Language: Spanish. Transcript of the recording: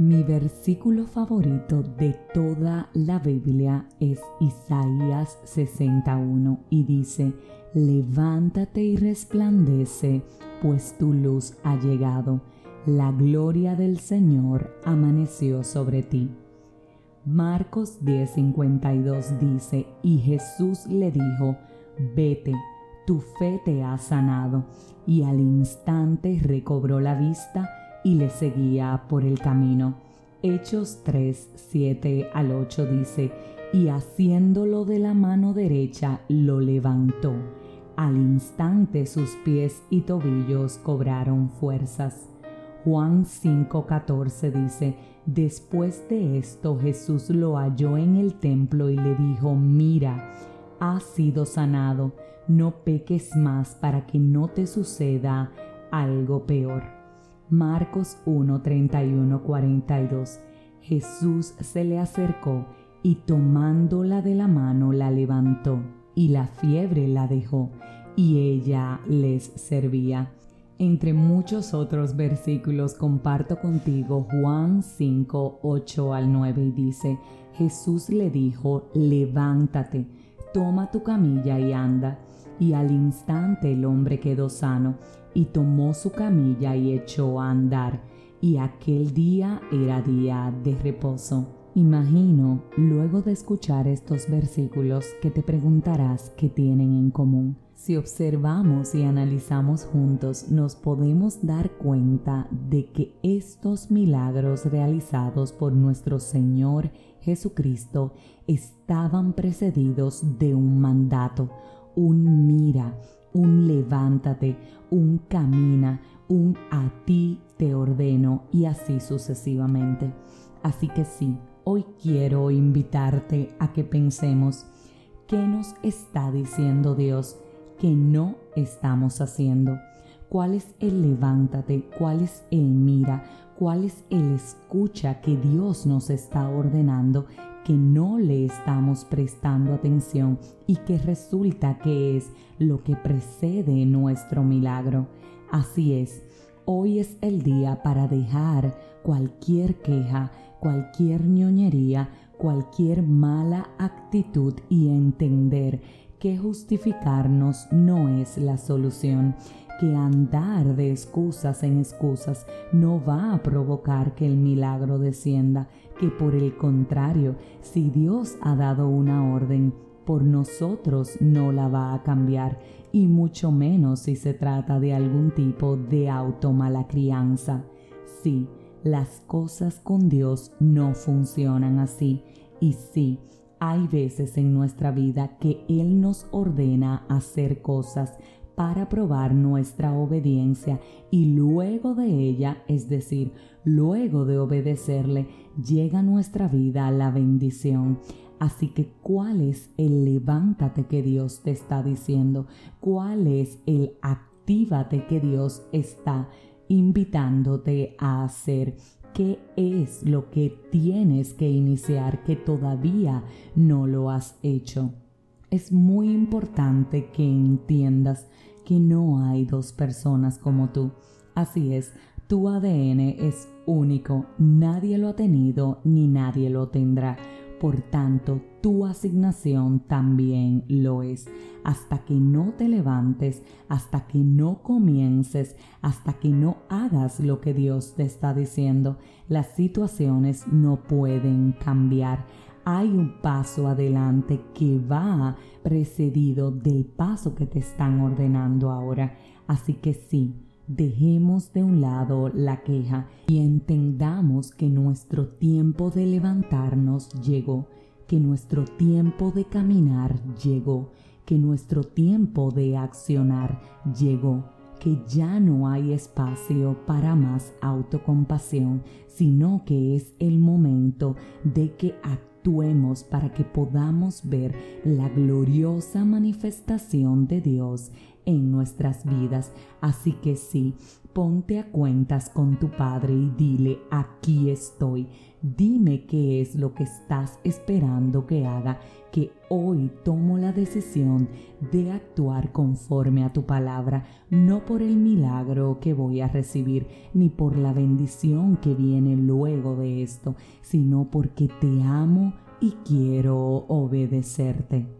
Mi versículo favorito de toda la Biblia es Isaías 61 y dice, levántate y resplandece, pues tu luz ha llegado, la gloria del Señor amaneció sobre ti. Marcos 10:52 dice, y Jesús le dijo, vete, tu fe te ha sanado, y al instante recobró la vista y le seguía por el camino. Hechos 3, 7 al 8 dice, y haciéndolo de la mano derecha lo levantó. Al instante sus pies y tobillos cobraron fuerzas. Juan 5:14 dice, después de esto Jesús lo halló en el templo y le dijo, mira, has sido sanado, no peques más para que no te suceda algo peor. Marcos 1, 31, 42. Jesús se le acercó y tomándola de la mano la levantó y la fiebre la dejó y ella les servía. Entre muchos otros versículos comparto contigo Juan 5, 8 al 9 y dice, Jesús le dijo, levántate, toma tu camilla y anda. Y al instante el hombre quedó sano y tomó su camilla y echó a andar, y aquel día era día de reposo. Imagino, luego de escuchar estos versículos, que te preguntarás qué tienen en común. Si observamos y analizamos juntos, nos podemos dar cuenta de que estos milagros realizados por nuestro Señor Jesucristo estaban precedidos de un mandato, un mira, un levántate, un camina, un a ti te ordeno y así sucesivamente. Así que sí, hoy quiero invitarte a que pensemos qué nos está diciendo Dios que no estamos haciendo. ¿Cuál es el levántate? ¿Cuál es el mira? ¿Cuál es el escucha que Dios nos está ordenando que no le estamos prestando atención y que resulta que es lo que precede nuestro milagro. Así es, hoy es el día para dejar cualquier queja, cualquier ñoñería, cualquier mala actitud y entender que justificarnos no es la solución, que andar de excusas en excusas no va a provocar que el milagro descienda, que por el contrario, si Dios ha dado una orden, por nosotros no la va a cambiar, y mucho menos si se trata de algún tipo de automala crianza. Sí, las cosas con Dios no funcionan así, y sí, hay veces en nuestra vida que Él nos ordena hacer cosas para probar nuestra obediencia y luego de ella, es decir, luego de obedecerle, llega nuestra vida la bendición. Así que, ¿cuál es el levántate que Dios te está diciendo? ¿Cuál es el actívate que Dios está invitándote a hacer? ¿Qué es lo que tienes que iniciar que todavía no lo has hecho? Es muy importante que entiendas que no hay dos personas como tú. Así es, tu ADN es único, nadie lo ha tenido ni nadie lo tendrá. Por tanto, tu asignación también lo es. Hasta que no te levantes, hasta que no comiences, hasta que no hagas lo que Dios te está diciendo, las situaciones no pueden cambiar hay un paso adelante que va precedido del paso que te están ordenando ahora. Así que sí, dejemos de un lado la queja y entendamos que nuestro tiempo de levantarnos llegó, que nuestro tiempo de caminar llegó, que nuestro tiempo de accionar llegó que ya no hay espacio para más autocompasión, sino que es el momento de que actuemos para que podamos ver la gloriosa manifestación de Dios en nuestras vidas. Así que sí, ponte a cuentas con tu Padre y dile, aquí estoy. Dime qué es lo que estás esperando que haga, que hoy tomo la decisión de actuar conforme a tu palabra, no por el milagro que voy a recibir, ni por la bendición que viene luego de esto, sino porque te amo y quiero obedecerte.